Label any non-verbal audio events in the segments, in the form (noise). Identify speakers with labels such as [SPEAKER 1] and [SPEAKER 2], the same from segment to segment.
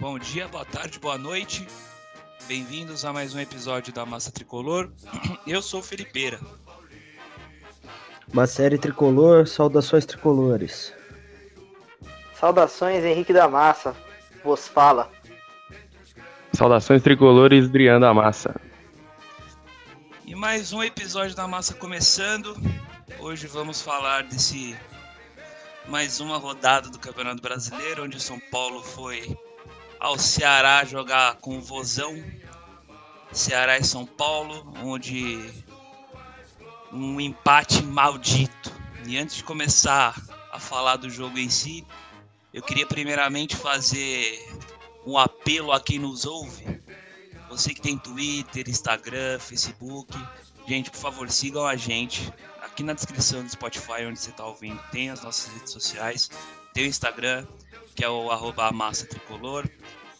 [SPEAKER 1] Bom dia, boa tarde, boa noite. Bem-vindos a mais um episódio da Massa Tricolor. (clears throat) Eu sou o Felipeira.
[SPEAKER 2] Uma série tricolor, saudações tricolores.
[SPEAKER 3] Saudações, Henrique da Massa. Vos fala.
[SPEAKER 4] Saudações tricolores, Drian da Massa.
[SPEAKER 1] E mais um episódio da Massa começando. Hoje vamos falar desse mais uma rodada do Campeonato Brasileiro, onde o São Paulo foi ao Ceará jogar com o Vozão. Ceará e São Paulo, onde um empate maldito. E antes de começar a falar do jogo em si, eu queria primeiramente fazer um apelo a quem nos ouve. Você que tem Twitter, Instagram, Facebook, gente, por favor, sigam a gente. Aqui na descrição do Spotify, onde você está ouvindo, tem as nossas redes sociais, tem o Instagram, que é o arroba massa tricolor,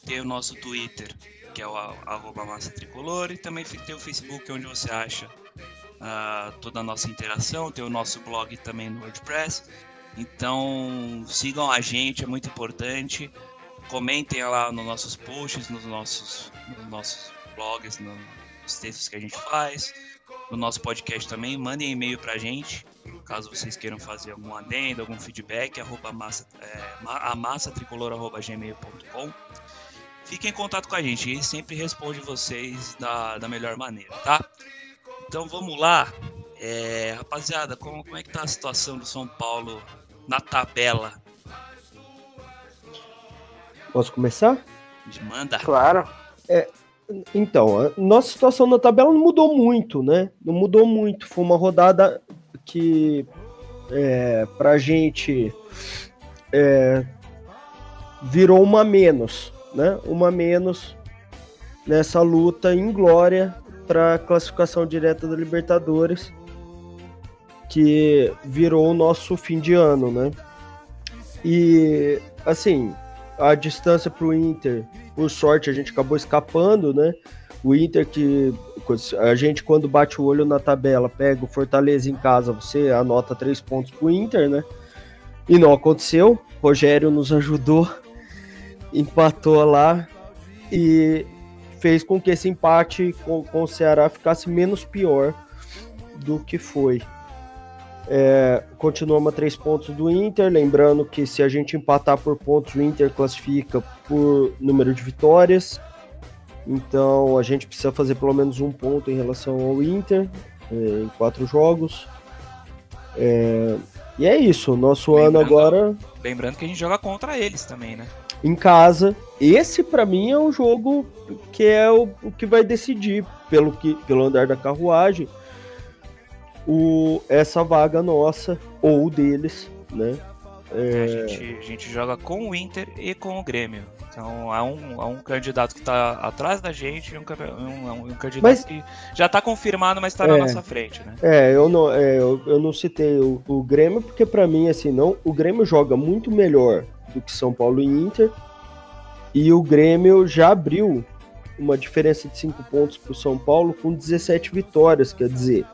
[SPEAKER 1] tem o nosso Twitter, que é o arroba massa tricolor, e também tem o Facebook, onde você acha uh, toda a nossa interação, tem o nosso blog também no WordPress. Então sigam a gente, é muito importante. Comentem lá nos nossos posts, nos nossos, nos nossos blogs, nos textos que a gente faz, no nosso podcast também. Mandem e-mail pra gente, caso vocês queiram fazer algum adendo, algum feedback, arroba massa, é, amassatricolor.gmail.com. Fiquem em contato com a gente, e sempre responde vocês da, da melhor maneira, tá? Então vamos lá. É, rapaziada, como, como é que tá a situação do São Paulo na tabela?
[SPEAKER 2] Posso começar?
[SPEAKER 1] Manda.
[SPEAKER 3] Claro.
[SPEAKER 2] É, então, nossa situação na tabela não mudou muito, né? Não mudou muito. Foi uma rodada que é, pra gente é, virou uma menos, né? Uma menos nessa luta inglória para classificação direta da Libertadores, que virou o nosso fim de ano, né? E assim, a distância para o Inter, por sorte, a gente acabou escapando, né? O Inter que a gente quando bate o olho na tabela, pega o Fortaleza em casa, você anota três pontos pro Inter, né? E não aconteceu. Rogério nos ajudou, (laughs) empatou lá e fez com que esse empate com, com o Ceará ficasse menos pior do que foi. É, continuamos a três pontos do Inter, lembrando que se a gente empatar por pontos, o Inter classifica por número de vitórias. Então a gente precisa fazer pelo menos um ponto em relação ao Inter é, em quatro jogos. É, e é isso, nosso lembrando, ano agora.
[SPEAKER 1] Lembrando que a gente joga contra eles também, né?
[SPEAKER 2] em casa. Esse para mim é o jogo que é o, o, que vai decidir pelo que pelo andar da carruagem o essa vaga nossa ou deles, né?
[SPEAKER 1] É... A, gente, a gente joga com o Inter e com o Grêmio. Então há um, há um candidato que está atrás da gente e um, um, um candidato mas, que já está confirmado, mas está é, na nossa frente, né?
[SPEAKER 2] É, eu não, é, eu, eu não citei o, o Grêmio porque para mim assim não, o Grêmio joga muito melhor do que São Paulo e Inter. E o Grêmio já abriu uma diferença de 5 pontos para o São Paulo com 17 vitórias, quer dizer,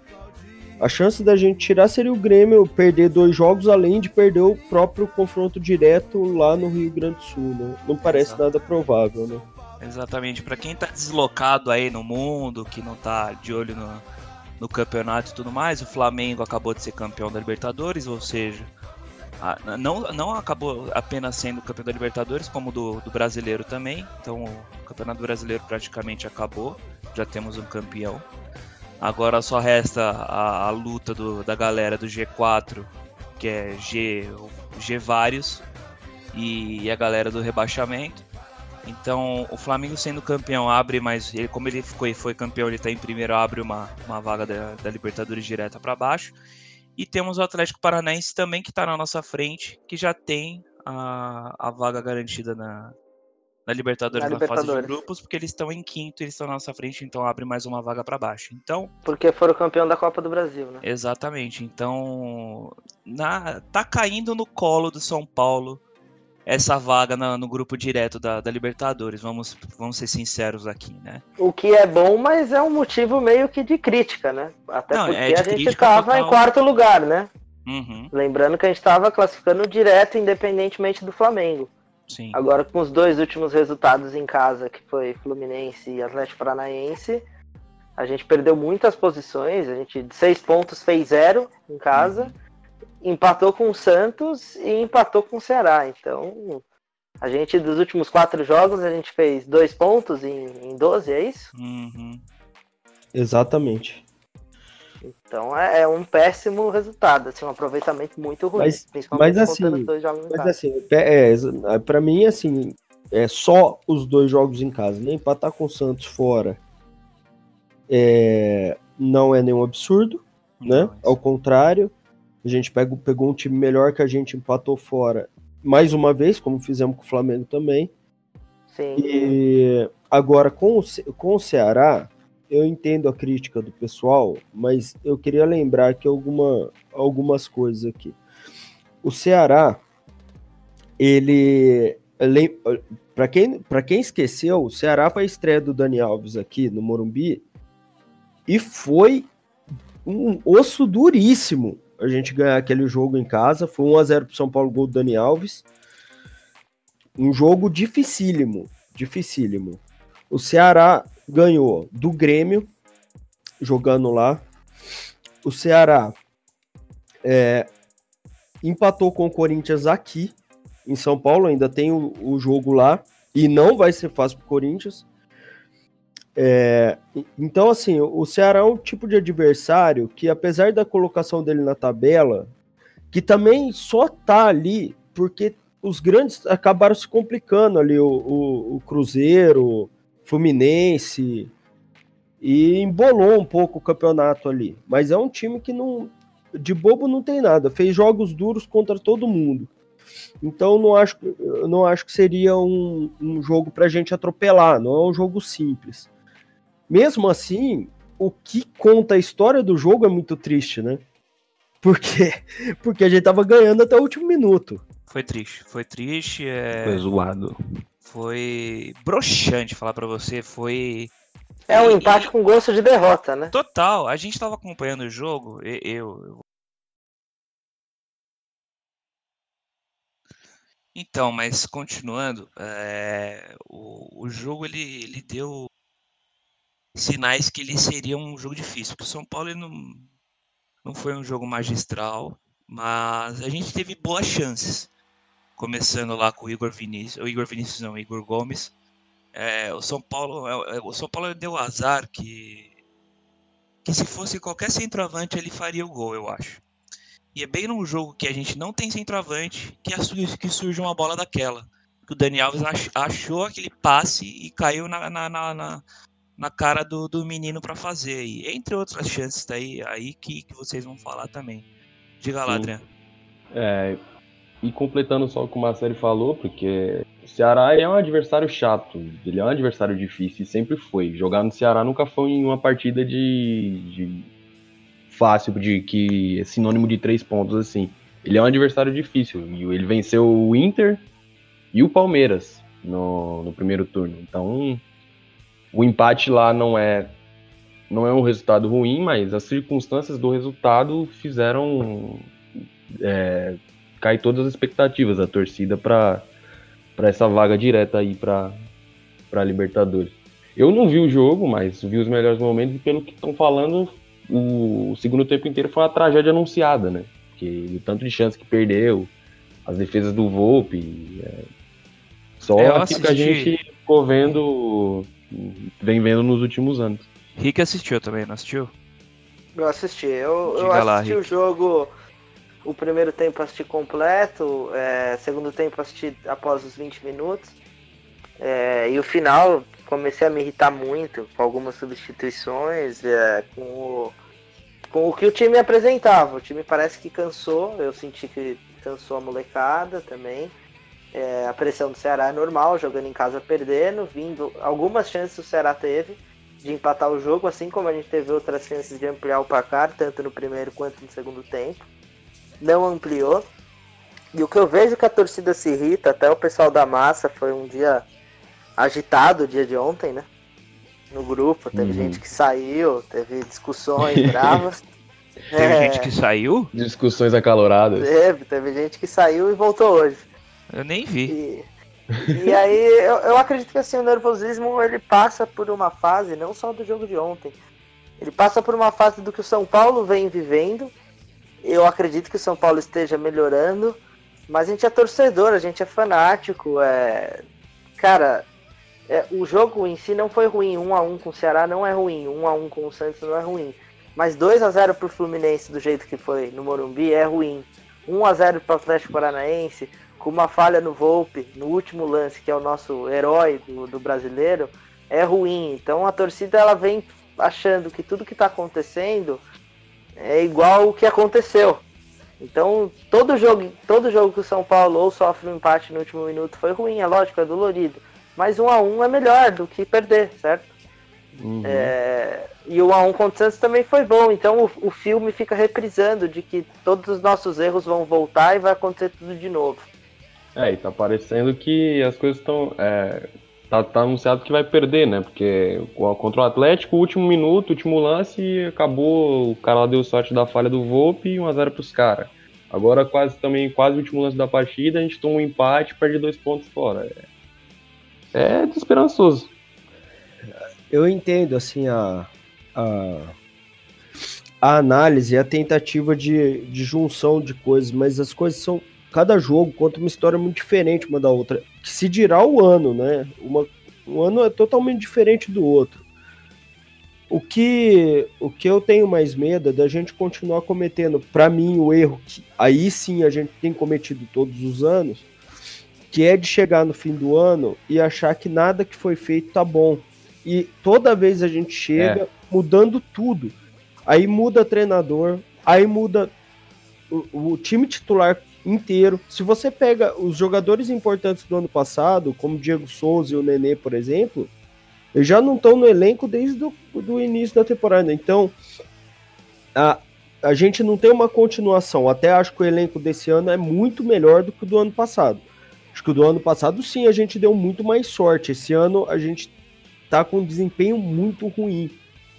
[SPEAKER 2] a chance da gente tirar seria o Grêmio perder dois jogos, além de perder o próprio confronto direto lá no Rio Grande do Sul, né? Não parece Exato. nada provável, né?
[SPEAKER 1] Exatamente. Para quem está deslocado aí no mundo, que não está de olho no, no campeonato e tudo mais, o Flamengo acabou de ser campeão da Libertadores, ou seja, não, não acabou apenas sendo campeão da Libertadores, como do, do brasileiro também. Então o Campeonato Brasileiro praticamente acabou. Já temos um campeão. Agora só resta a, a luta do, da galera do G4, que é G, G vários, e, e a galera do rebaixamento. Então, o Flamengo sendo campeão abre, mas ele, como ele foi, foi campeão, ele está em primeiro, abre uma, uma vaga da, da Libertadores direta para baixo. E temos o Atlético Paranaense também, que está na nossa frente, que já tem a, a vaga garantida na, na Libertadores, na, na Libertadores. fase de grupos, porque eles estão em quinto, eles estão na nossa frente, então abre mais uma vaga para baixo. Então,
[SPEAKER 3] porque foram campeão da Copa do Brasil, né?
[SPEAKER 1] Exatamente. Então, na, tá caindo no colo do São Paulo essa vaga na, no grupo direto da, da, Libertadores, vamos, vamos ser sinceros aqui, né?
[SPEAKER 3] O que é bom, mas é um motivo meio que de crítica, né? Até Não, porque é a gente estava em quarto lugar, né? Uhum. Lembrando que a gente estava classificando direto, independentemente do Flamengo. Sim. Agora com os dois últimos resultados em casa, que foi Fluminense e Atlético Paranaense, a gente perdeu muitas posições, a gente de seis pontos fez zero em casa, uhum. empatou com o Santos e empatou com o Ceará. Então, a gente dos últimos quatro jogos, a gente fez dois pontos em, em 12, é isso?
[SPEAKER 1] Uhum.
[SPEAKER 2] Exatamente.
[SPEAKER 3] Então é, é, um péssimo resultado, assim, um aproveitamento muito ruim.
[SPEAKER 2] Mas, mas assim, mas assim, é, é, para mim, assim, é só os dois jogos em casa, nem empatar com o Santos fora é, não é nenhum absurdo, né? Ao contrário, a gente pegou, pegou um time melhor que a gente empatou fora mais uma vez, como fizemos com o Flamengo também.
[SPEAKER 3] Sim.
[SPEAKER 2] E agora com o, com o Ceará, eu entendo a crítica do pessoal, mas eu queria lembrar aqui alguma, algumas coisas aqui. O Ceará, ele. Para quem, quem esqueceu, o Ceará foi a estreia do Dani Alves aqui no Morumbi e foi um osso duríssimo a gente ganhar aquele jogo em casa. Foi 1x0 pro São Paulo, gol do Dani Alves. Um jogo dificílimo, dificílimo. O Ceará ganhou do Grêmio, jogando lá. O Ceará é, empatou com o Corinthians aqui, em São Paulo, ainda tem o, o jogo lá, e não vai ser fácil para o Corinthians. É, então, assim, o Ceará é um tipo de adversário que, apesar da colocação dele na tabela, que também só tá ali porque os grandes acabaram se complicando ali, o, o, o Cruzeiro, Fluminense e embolou um pouco o campeonato ali. Mas é um time que não de bobo não tem nada, fez jogos duros contra todo mundo. Então não acho, não acho que seria um, um jogo para a gente atropelar, não é um jogo simples. Mesmo assim, o que conta a história do jogo é muito triste, né? Porque, porque a gente tava ganhando até o último minuto.
[SPEAKER 1] Foi triste, foi triste. É...
[SPEAKER 4] Foi zoado
[SPEAKER 1] foi broxante falar para você, foi
[SPEAKER 3] é um empate e... com gosto de derrota, né?
[SPEAKER 1] Total. A gente estava acompanhando o jogo, eu, eu, Então, mas continuando, é, o, o jogo ele, ele deu sinais que ele seria um jogo difícil. Porque o São Paulo não, não foi um jogo magistral, mas a gente teve boas chances começando lá com o Igor Vinícius, o Igor Vinícius não, o Igor Gomes. É, o São Paulo, é, é, o São Paulo deu azar que que se fosse qualquer centroavante ele faria o gol, eu acho. E é bem num jogo que a gente não tem centroavante que, que surge uma bola daquela. Que o Dani Alves achou aquele passe e caiu na, na, na, na cara do, do menino para fazer. E entre outras chances daí aí que, que vocês vão falar também. Diga lá, Adriano.
[SPEAKER 4] É, e completando só o que o Marcelo falou, porque o Ceará é um adversário chato, ele é um adversário difícil sempre foi. Jogar no Ceará nunca foi uma partida de, de fácil, de que é sinônimo de três pontos assim. Ele é um adversário difícil e ele venceu o Inter e o Palmeiras no, no primeiro turno. Então, o empate lá não é não é um resultado ruim, mas as circunstâncias do resultado fizeram é, cai todas as expectativas da torcida para essa vaga direta aí para para Libertadores. Eu não vi o jogo, mas vi os melhores momentos e pelo que estão falando, o, segundo tempo inteiro foi uma tragédia anunciada, né? Porque o tanto de chance que perdeu, as defesas do Volpe, é, só é, aquilo que a gente ficou vendo, vem vendo nos últimos anos.
[SPEAKER 1] Rick assistiu também, não assistiu?
[SPEAKER 3] Eu assisti, eu, eu assisti lá, o jogo o primeiro tempo assisti completo, é, segundo tempo assisti após os 20 minutos. É, e o final comecei a me irritar muito com algumas substituições, é, com, o, com o que o time apresentava. O time parece que cansou, eu senti que cansou a molecada também. É, a pressão do Ceará é normal, jogando em casa perdendo, vindo. Algumas chances o Ceará teve de empatar o jogo, assim como a gente teve outras chances de ampliar o placar, tanto no primeiro quanto no segundo tempo não ampliou. E o que eu vejo que a torcida se irrita, até o pessoal da massa, foi um dia agitado o dia de ontem, né? No grupo, teve uhum. gente que saiu, teve discussões (laughs) bravas.
[SPEAKER 1] Teve é... gente que saiu?
[SPEAKER 4] Discussões acaloradas.
[SPEAKER 3] Teve, teve gente que saiu e voltou hoje.
[SPEAKER 1] Eu nem vi.
[SPEAKER 3] E... E aí eu, eu acredito que assim, o nervosismo ele passa por uma fase, não só do jogo de ontem, ele passa por uma fase do que o São Paulo vem vivendo. Eu acredito que o São Paulo esteja melhorando, mas a gente é torcedor, a gente é fanático. É... Cara, é, o jogo em si não foi ruim. 1 a 1 com o Ceará não é ruim, 1 a 1 com o Santos não é ruim. Mas 2 a 0 pro Fluminense do jeito que foi no Morumbi é ruim. 1 a 0 para o Atlético Paranaense, com uma falha no Volpe, no último lance, que é o nosso herói do, do brasileiro, é ruim. Então a torcida ela vem achando que tudo que está acontecendo é igual o que aconteceu. Então, todo jogo, todo jogo que o São Paulo ou sofre um empate no último minuto foi ruim, é lógico, é dolorido. Mas um a um é melhor do que perder, certo? Uhum. É, e o a um contra o Santos também foi bom. Então o, o filme fica reprisando de que todos os nossos erros vão voltar e vai acontecer tudo de novo.
[SPEAKER 4] É, e tá parecendo que as coisas estão. É, tá, tá, anunciado que vai perder, né? Porque contra o Atlético, último minuto, último lance, acabou. O cara lá deu sorte da falha do Volpe e 1x0 pros caras. Agora, quase também, quase o último lance da partida, a gente toma um empate perde dois pontos fora. É, é desesperançoso.
[SPEAKER 2] Eu entendo, assim, a, a, a análise, a tentativa de, de junção de coisas, mas as coisas são cada jogo conta uma história muito diferente uma da outra. Que se dirá o ano, né? Uma, um ano é totalmente diferente do outro. O que, o que eu tenho mais medo é da gente continuar cometendo, para mim, o erro que aí sim a gente tem cometido todos os anos, que é de chegar no fim do ano e achar que nada que foi feito tá bom. E toda vez a gente chega é. mudando tudo. Aí muda treinador, aí muda o, o time titular inteiro. Se você pega os jogadores importantes do ano passado, como Diego Souza e o Nenê, por exemplo, já não estão no elenco desde o início da temporada. Então, a, a gente não tem uma continuação. Até acho que o elenco desse ano é muito melhor do que o do ano passado. Acho que o do ano passado, sim, a gente deu muito mais sorte. Esse ano a gente tá com um desempenho muito ruim.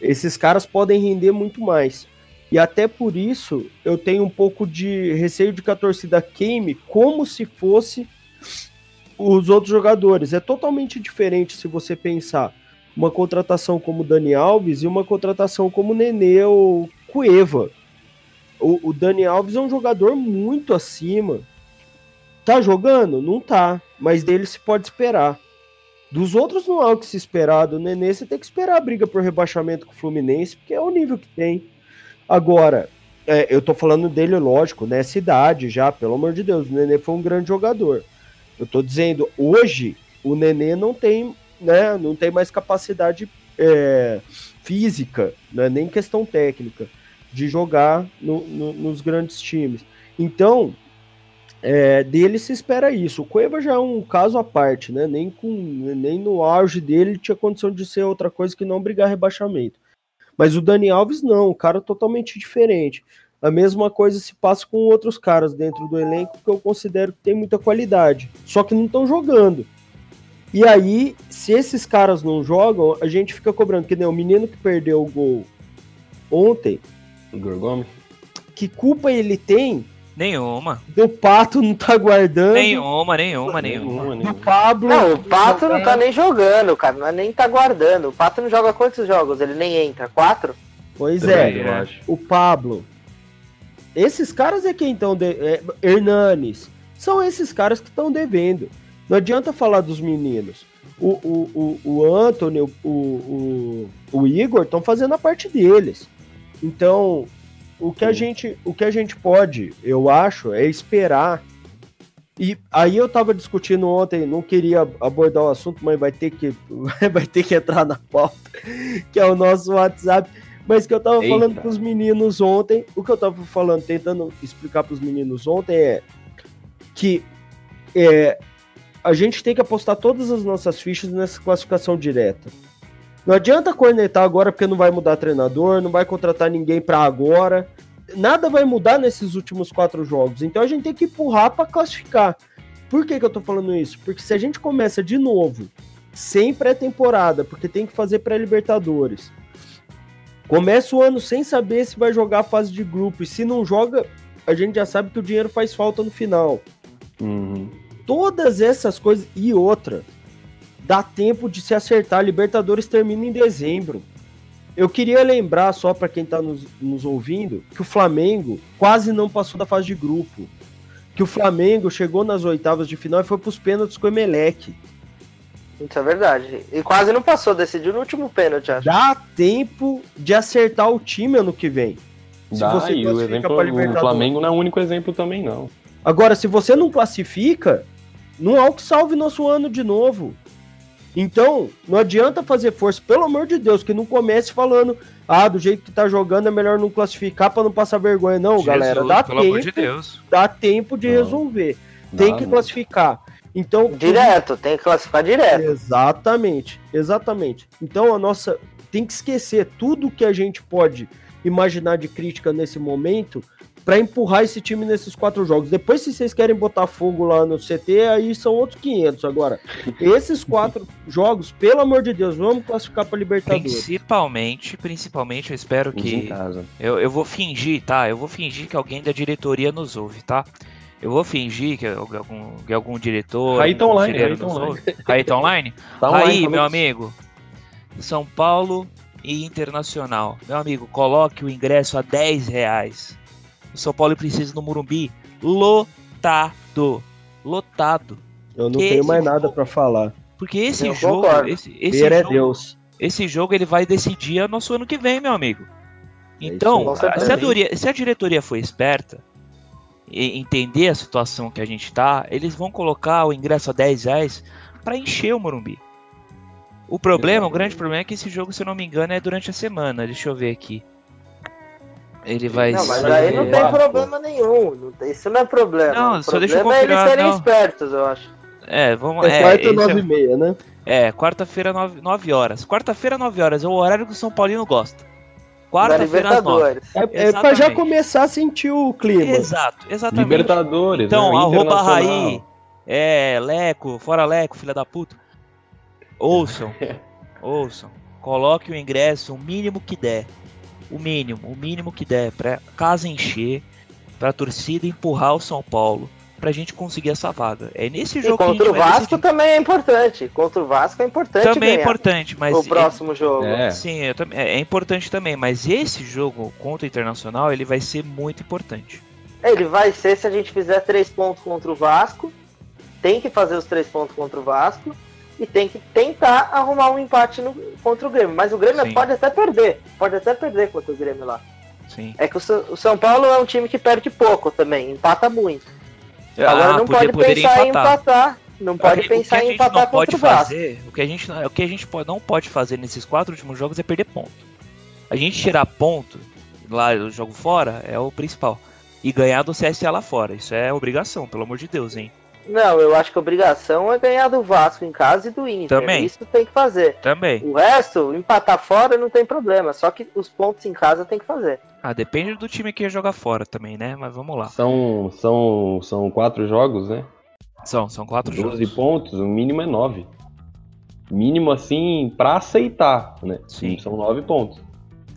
[SPEAKER 2] Esses caras podem render muito mais. E até por isso eu tenho um pouco de receio de que a torcida queime como se fosse os outros jogadores. É totalmente diferente se você pensar uma contratação como Dani Alves e uma contratação como Nenê ou Cueva. O, o Dani Alves é um jogador muito acima. Tá jogando? Não tá. Mas dele se pode esperar. Dos outros não há o que se esperar. Do Nenê você tem que esperar a briga por rebaixamento com o Fluminense, porque é o nível que tem. Agora, é, eu tô falando dele, lógico, nessa idade já, pelo amor de Deus, o Nenê foi um grande jogador. Eu tô dizendo, hoje o Nenê não tem, né, não tem mais capacidade é, física, né, nem questão técnica, de jogar no, no, nos grandes times. Então, é, dele se espera isso. O Cueva já é um caso à parte, né? Nem, com, nem no auge dele tinha condição de ser outra coisa que não brigar rebaixamento. Mas o Dani Alves não, um cara totalmente diferente. A mesma coisa se passa com outros caras dentro do elenco que eu considero que tem muita qualidade, só que não estão jogando. E aí, se esses caras não jogam, a gente fica cobrando, que nem o menino que perdeu o gol ontem.
[SPEAKER 4] Igor Gomes.
[SPEAKER 2] Que culpa ele tem
[SPEAKER 5] Nenhuma.
[SPEAKER 2] Do Pato não tá guardando.
[SPEAKER 5] Nenhuma, nenhuma, nenhuma.
[SPEAKER 2] Do Pablo.
[SPEAKER 3] Não, o Pato não tá nem jogando, cara. Não é nem tá guardando. O Pato não joga quantos jogos? Ele nem entra. Quatro?
[SPEAKER 2] Pois é. é. O Pablo. Esses caras é quem estão. De... É, Hernanes. São esses caras que estão devendo. Não adianta falar dos meninos. O, o, o, o Anthony, o, o, o Igor estão fazendo a parte deles. Então, o que, a gente, o que a gente pode, eu acho, é esperar. E aí eu tava discutindo ontem, não queria abordar o assunto, mas vai ter que, (laughs) vai ter que entrar na pauta, que é o nosso WhatsApp. Mas que eu tava Eita. falando pros meninos ontem, o que eu tava falando, tentando explicar pros meninos ontem é que é, a gente tem que apostar todas as nossas fichas nessa classificação direta. Não adianta cornetar agora porque não vai mudar treinador, não vai contratar ninguém para agora. Nada vai mudar nesses últimos quatro jogos. Então a gente tem que empurrar para classificar. Por que, que eu tô falando isso? Porque se a gente começa de novo, sem pré-temporada, porque tem que fazer pré-Libertadores, começa o ano sem saber se vai jogar a fase de grupo, e se não joga, a gente já sabe que o dinheiro faz falta no final.
[SPEAKER 4] Uhum
[SPEAKER 2] todas essas coisas e outra. Dá tempo de se acertar. Libertadores termina em dezembro. Eu queria lembrar, só para quem está nos, nos ouvindo, que o Flamengo quase não passou da fase de grupo. Que o Flamengo chegou nas oitavas de final e foi para os pênaltis com o Emelec.
[SPEAKER 3] Isso é verdade. E quase não passou, decidiu no último pênalti, acho.
[SPEAKER 2] Dá tempo de acertar o time ano que vem.
[SPEAKER 4] Se Dá, você e o exemplo, o Flamengo não é o único exemplo também, não.
[SPEAKER 2] Agora, se você não classifica, não há o que salve nosso ano de novo. Então, não adianta fazer força, pelo amor de Deus, que não comece falando, ah, do jeito que tá jogando é melhor não classificar para não passar vergonha. Não, Jesus, galera, dá tempo. De dá tempo de não. resolver. Tem que classificar. Então,
[SPEAKER 3] direto, tem que classificar direto.
[SPEAKER 2] Exatamente, exatamente. Então a nossa tem que esquecer tudo que a gente pode imaginar de crítica nesse momento para empurrar esse time nesses quatro jogos. Depois, se vocês querem botar fogo lá no CT, aí são outros 500. Agora, esses quatro (laughs) jogos, pelo amor de Deus, vamos classificar para Libertadores.
[SPEAKER 1] Principalmente, principalmente, eu espero que. Eu, eu vou fingir, tá? Eu vou fingir que alguém da diretoria nos ouve, tá? Eu vou fingir que algum, que algum diretor.
[SPEAKER 4] Aí tá online, aí (laughs) tá online.
[SPEAKER 1] Aí tá online? Tá online aí, meu amigo. São Paulo e Internacional. Meu amigo, coloque o ingresso a 10 reais. O São Paulo precisa no Murumbi lotado. Lotado.
[SPEAKER 2] Eu não tenho mais jogo, nada para falar.
[SPEAKER 1] Porque esse Eu jogo. Esse, esse
[SPEAKER 2] é
[SPEAKER 1] jogo,
[SPEAKER 2] é Deus.
[SPEAKER 1] Esse jogo ele vai decidir nosso ano que vem, meu amigo. É então, é se, a diretoria, se a diretoria foi esperta, entender a situação que a gente está, eles vão colocar o ingresso a 10 reais para encher o Morumbi. O problema, o grande problema é que esse jogo, se eu não me engano, é durante a semana. Deixa eu ver aqui. Ele vai.
[SPEAKER 3] Não, mas aí não tem problema nenhum. isso não é problema. Não, o só deixa eu confirmar. é eles serem não. espertos, eu acho.
[SPEAKER 1] É, vamos.
[SPEAKER 2] É, é quarta, nove e meia, né?
[SPEAKER 1] É, quarta-feira, 9, 9 horas. Quarta-feira, 9 horas. É o horário que o São Paulino gosta. Quarta-feira às nove.
[SPEAKER 2] É, é pra já começar a sentir o clima.
[SPEAKER 1] Exato, exatamente.
[SPEAKER 4] Libertadores.
[SPEAKER 1] Então, né? arroba Raí, é, Leco, fora Leco, filha da puta. Ouçam, (laughs) ouçam. Coloque o ingresso o mínimo que der. O mínimo, o mínimo que der, pra casa encher, pra torcida empurrar o São Paulo pra gente conseguir essa vaga. É nesse jogo
[SPEAKER 3] e contra o Vasco também é importante. Contra o Vasco é importante
[SPEAKER 1] Também é importante, mas...
[SPEAKER 3] O próximo é, jogo.
[SPEAKER 1] É. Sim, é, é, importante também, mas esse jogo contra o Internacional, ele vai ser muito importante.
[SPEAKER 3] Ele vai ser se a gente fizer três pontos contra o Vasco, tem que fazer os três pontos contra o Vasco, e tem que tentar arrumar um empate no, contra o Grêmio. Mas o Grêmio Sim. pode até perder, pode até perder contra o Grêmio lá.
[SPEAKER 1] Sim.
[SPEAKER 3] É que o, o São Paulo é um time que perde pouco também, empata muito. Agora ah, não pode pensar em empatar. Não pode pensar em empatar
[SPEAKER 1] não pode fazer, o que a gente o que a gente não pode fazer nesses quatro últimos jogos é perder ponto. A gente tirar ponto lá do jogo fora é o principal. E ganhar do CSA lá fora. Isso é obrigação, pelo amor de Deus, hein?
[SPEAKER 3] Não, eu acho que a obrigação é ganhar do Vasco em casa e do Inter.
[SPEAKER 1] Também.
[SPEAKER 3] Isso tem que fazer.
[SPEAKER 1] Também.
[SPEAKER 3] O resto, empatar fora não tem problema. Só que os pontos em casa tem que fazer.
[SPEAKER 1] Ah, depende do time que ia jogar fora também, né? Mas vamos lá.
[SPEAKER 4] São, são, são quatro jogos, né?
[SPEAKER 1] São, são quatro 12 jogos.
[SPEAKER 4] 12 pontos, o mínimo é nove. Mínimo assim, pra aceitar, né? Sim. São nove pontos.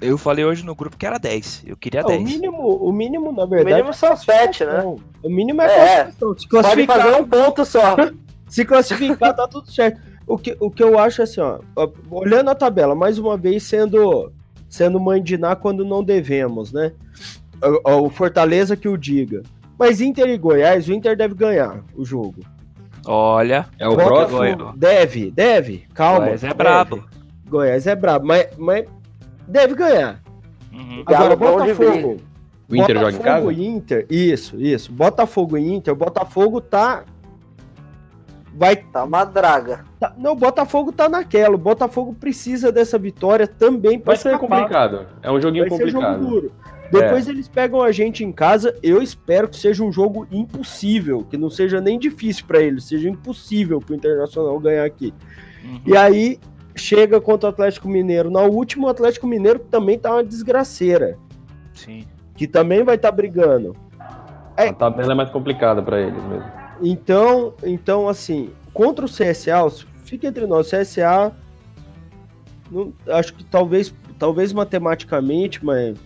[SPEAKER 1] Eu falei hoje no grupo que era 10. Eu queria 10.
[SPEAKER 2] O mínimo, o mínimo, na verdade.
[SPEAKER 3] O mínimo são 7, né?
[SPEAKER 2] O mínimo é, é Se
[SPEAKER 3] classificar, pode fazer um ponto só. (laughs)
[SPEAKER 2] se classificar, tá tudo certo. O que, o que eu acho assim, ó, olhando a tabela, mais uma vez sendo sendo mandinar quando não devemos, né? O, o Fortaleza que o diga. Mas Inter e Goiás, o Inter deve ganhar o jogo.
[SPEAKER 1] Olha,
[SPEAKER 2] é o próximo. Deve, deve. Calma.
[SPEAKER 1] Goiás é deve. brabo.
[SPEAKER 2] Goiás é brabo, mas, mas deve ganhar. Uhum. Agora, Botafogo.
[SPEAKER 4] O Inter Botafogo joga em casa?
[SPEAKER 2] Inter, isso, isso. Botafogo e Inter. O Botafogo tá.
[SPEAKER 3] Vai. Tá uma draga.
[SPEAKER 2] Tá... Não, o Botafogo tá naquela. O Botafogo precisa dessa vitória também
[SPEAKER 4] pra Vai ser complicado. É um joguinho Vai complicado. Ser jogo duro.
[SPEAKER 2] Depois é. eles pegam a gente em casa. Eu espero que seja um jogo impossível, que não seja nem difícil para eles, seja impossível pro Internacional ganhar aqui. Uhum. E aí chega contra o Atlético Mineiro. Na última, o Atlético Mineiro também tá uma desgraceira.
[SPEAKER 1] Sim.
[SPEAKER 2] Que também vai estar tá brigando.
[SPEAKER 4] É... A tabela é mais complicada para eles mesmo.
[SPEAKER 2] Então, então, assim, contra o CSA, fica entre nós, o CSA, não, acho que talvez, talvez matematicamente, mas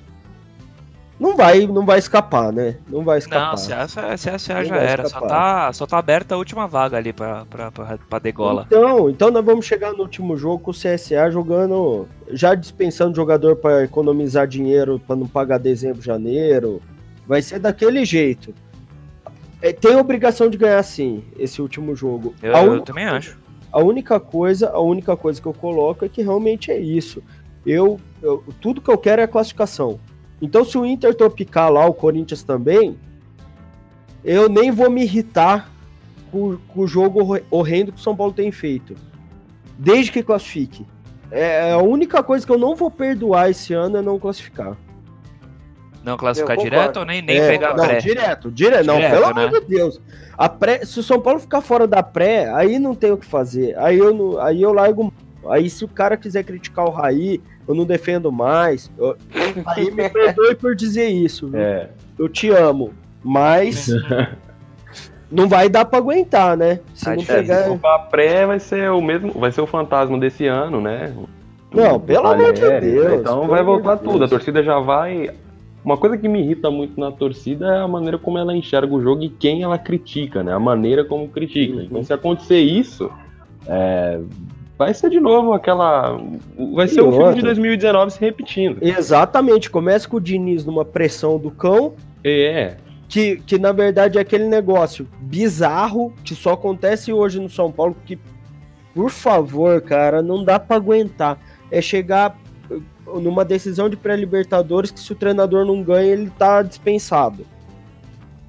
[SPEAKER 2] não vai, não vai escapar, né? Não vai escapar. Não,
[SPEAKER 1] se a, se a, se a já era. Só tá, só tá aberta a última vaga ali pra, pra, pra, pra degola.
[SPEAKER 2] Então, então nós vamos chegar no último jogo com o CSA jogando. Já dispensando jogador para economizar dinheiro para não pagar dezembro, janeiro. Vai ser daquele jeito. É, tem obrigação de ganhar sim, esse último jogo.
[SPEAKER 1] Eu, eu também acho.
[SPEAKER 2] A única coisa, a única coisa que eu coloco é que realmente é isso. Eu, eu tudo que eu quero é a classificação. Então, se o Inter tropicar lá, o Corinthians também, eu nem vou me irritar com, com, o jogo horrendo que o São Paulo tem feito. Desde que classifique. É, é a única coisa que eu não vou perdoar esse ano é não classificar.
[SPEAKER 1] Não classificar direto ou nem, nem é, pegar
[SPEAKER 2] não,
[SPEAKER 1] pré?
[SPEAKER 2] Direto, direto. Não, pelo né? amor de Deus. A pré, se o São Paulo ficar fora da pré, aí não tem o que fazer. Aí eu, aí eu largo. Aí se o cara quiser criticar o Raí, eu não defendo mais. Eu, aí me (laughs) perdoe por dizer isso. É. Eu te amo. Mas (laughs) não vai dar para aguentar, né?
[SPEAKER 4] Se não pegar... se for pré, vai ser o mesmo, vai ser o fantasma desse ano, né?
[SPEAKER 2] Não, pelo amor de Deus.
[SPEAKER 4] Então vai voltar de tudo. A torcida já vai uma coisa que me irrita muito na torcida é a maneira como ela enxerga o jogo e quem ela critica, né? A maneira como critica. Então, se acontecer isso, é, vai ser de novo aquela. Vai e ser o filme de 2019 se repetindo.
[SPEAKER 2] Exatamente. Começa com o Diniz numa pressão do cão.
[SPEAKER 4] É.
[SPEAKER 2] Que, que na verdade é aquele negócio bizarro que só acontece hoje no São Paulo. Que, por favor, cara, não dá para aguentar. É chegar numa decisão de pré-libertadores que se o treinador não ganha, ele tá dispensado. (laughs)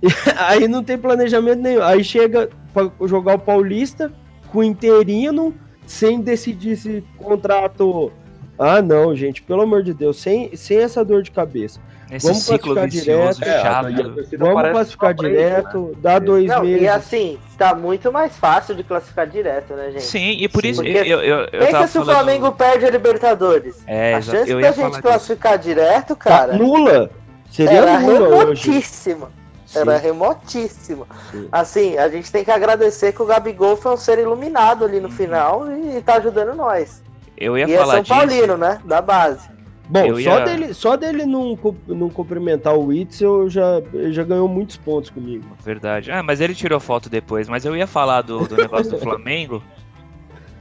[SPEAKER 2] E aí não tem planejamento nenhum. Aí chega para jogar o Paulista com interino, sem decidir se contrato. Ah, não, gente, pelo amor de Deus, sem, sem essa dor de cabeça.
[SPEAKER 1] Esse vamos classificar direto. É,
[SPEAKER 2] vamos classificar direto, né? dá dois não, meses.
[SPEAKER 3] E assim, tá muito mais fácil de classificar direto, né, gente?
[SPEAKER 1] Sim, e por Sim. isso eu, eu, eu, eu
[SPEAKER 3] Pensa se o Flamengo perde a Libertadores. É, a chance da gente classificar disso. direto, cara.
[SPEAKER 2] Tá nula. Seria
[SPEAKER 3] nula remotíssima. Sim. Era remotíssima. Sim. Assim, a gente tem que agradecer que o Gabigol foi um ser iluminado ali no uhum. final e tá ajudando nós.
[SPEAKER 1] Eu ia e falar é
[SPEAKER 3] São Paulino, né? Da base.
[SPEAKER 2] Bom, eu só, ia... dele, só dele não, não cumprimentar o Witzel já, já ganhou muitos pontos comigo.
[SPEAKER 1] Verdade. Ah, mas ele tirou foto depois. Mas eu ia falar do, do negócio do (laughs) Flamengo.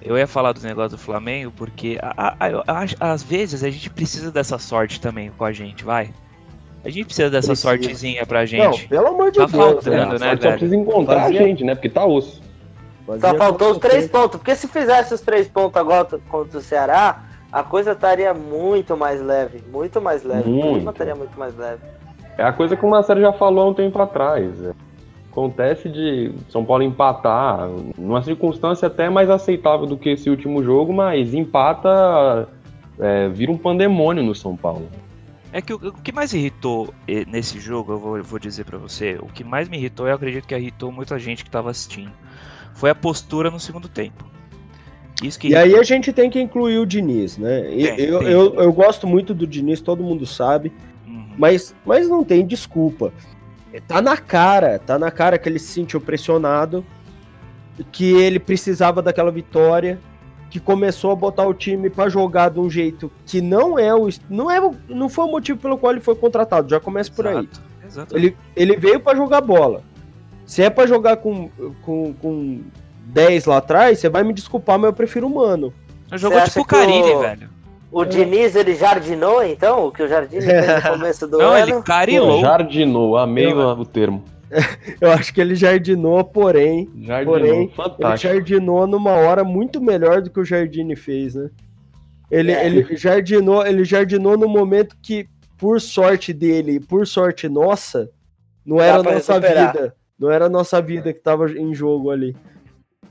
[SPEAKER 1] Eu ia falar do negócio do Flamengo porque a, a, a, às vezes a gente precisa dessa sorte também com a gente, vai. A gente precisa dessa precisa. sortezinha pra gente.
[SPEAKER 2] Não, pelo amor de
[SPEAKER 1] tá
[SPEAKER 2] Deus.
[SPEAKER 1] Faltando, né,
[SPEAKER 4] só precisa encontrar Fazia... a gente, né? Porque tá osso.
[SPEAKER 3] Fazia Só faltou os três pontos. Porque se fizesse os três pontos agora contra o Ceará, a coisa estaria muito mais leve, muito mais leve. Muito. estaria muito mais leve.
[SPEAKER 4] É a coisa que o Marcelo já falou há um tempo atrás. Acontece de São Paulo empatar, numa circunstância até mais aceitável do que esse último jogo, mas empata, é, vira um pandemônio no São Paulo.
[SPEAKER 1] É que o, o que mais irritou nesse jogo, eu vou, vou dizer para você, o que mais me irritou, eu acredito que irritou muita gente que estava assistindo, foi a postura no segundo tempo.
[SPEAKER 2] e aí a gente tem que incluir o Diniz, né? Tem, eu, tem. Eu, eu, gosto muito do Diniz, todo mundo sabe, uhum. mas, mas não tem desculpa. Tá na cara, tá na cara que ele se sentiu pressionado, que ele precisava daquela vitória, que começou a botar o time para jogar de um jeito que não é o não é não foi o motivo pelo qual ele foi contratado, já começa por aí. Exato. Ele, ele veio para jogar bola. Se é para jogar com, com, com 10 lá atrás, você vai me desculpar, mas eu prefiro o Mano.
[SPEAKER 1] Jogou tipo Carilli, o... velho.
[SPEAKER 3] O Diniz, ele jardinou, então? O que o Jardim fez no (laughs) começo do Não, ano?
[SPEAKER 1] ele carilou.
[SPEAKER 4] Jardinou, amei o termo. (laughs)
[SPEAKER 2] eu acho que ele jardinou, porém, jardinou, porém fantástico. ele jardinou numa hora muito melhor do que o Jardine fez, né? Ele, é. ele jardinou, ele jardinou no momento que, por sorte dele, por sorte nossa, não era a nossa recuperar. vida, não era a nossa vida que estava em jogo ali.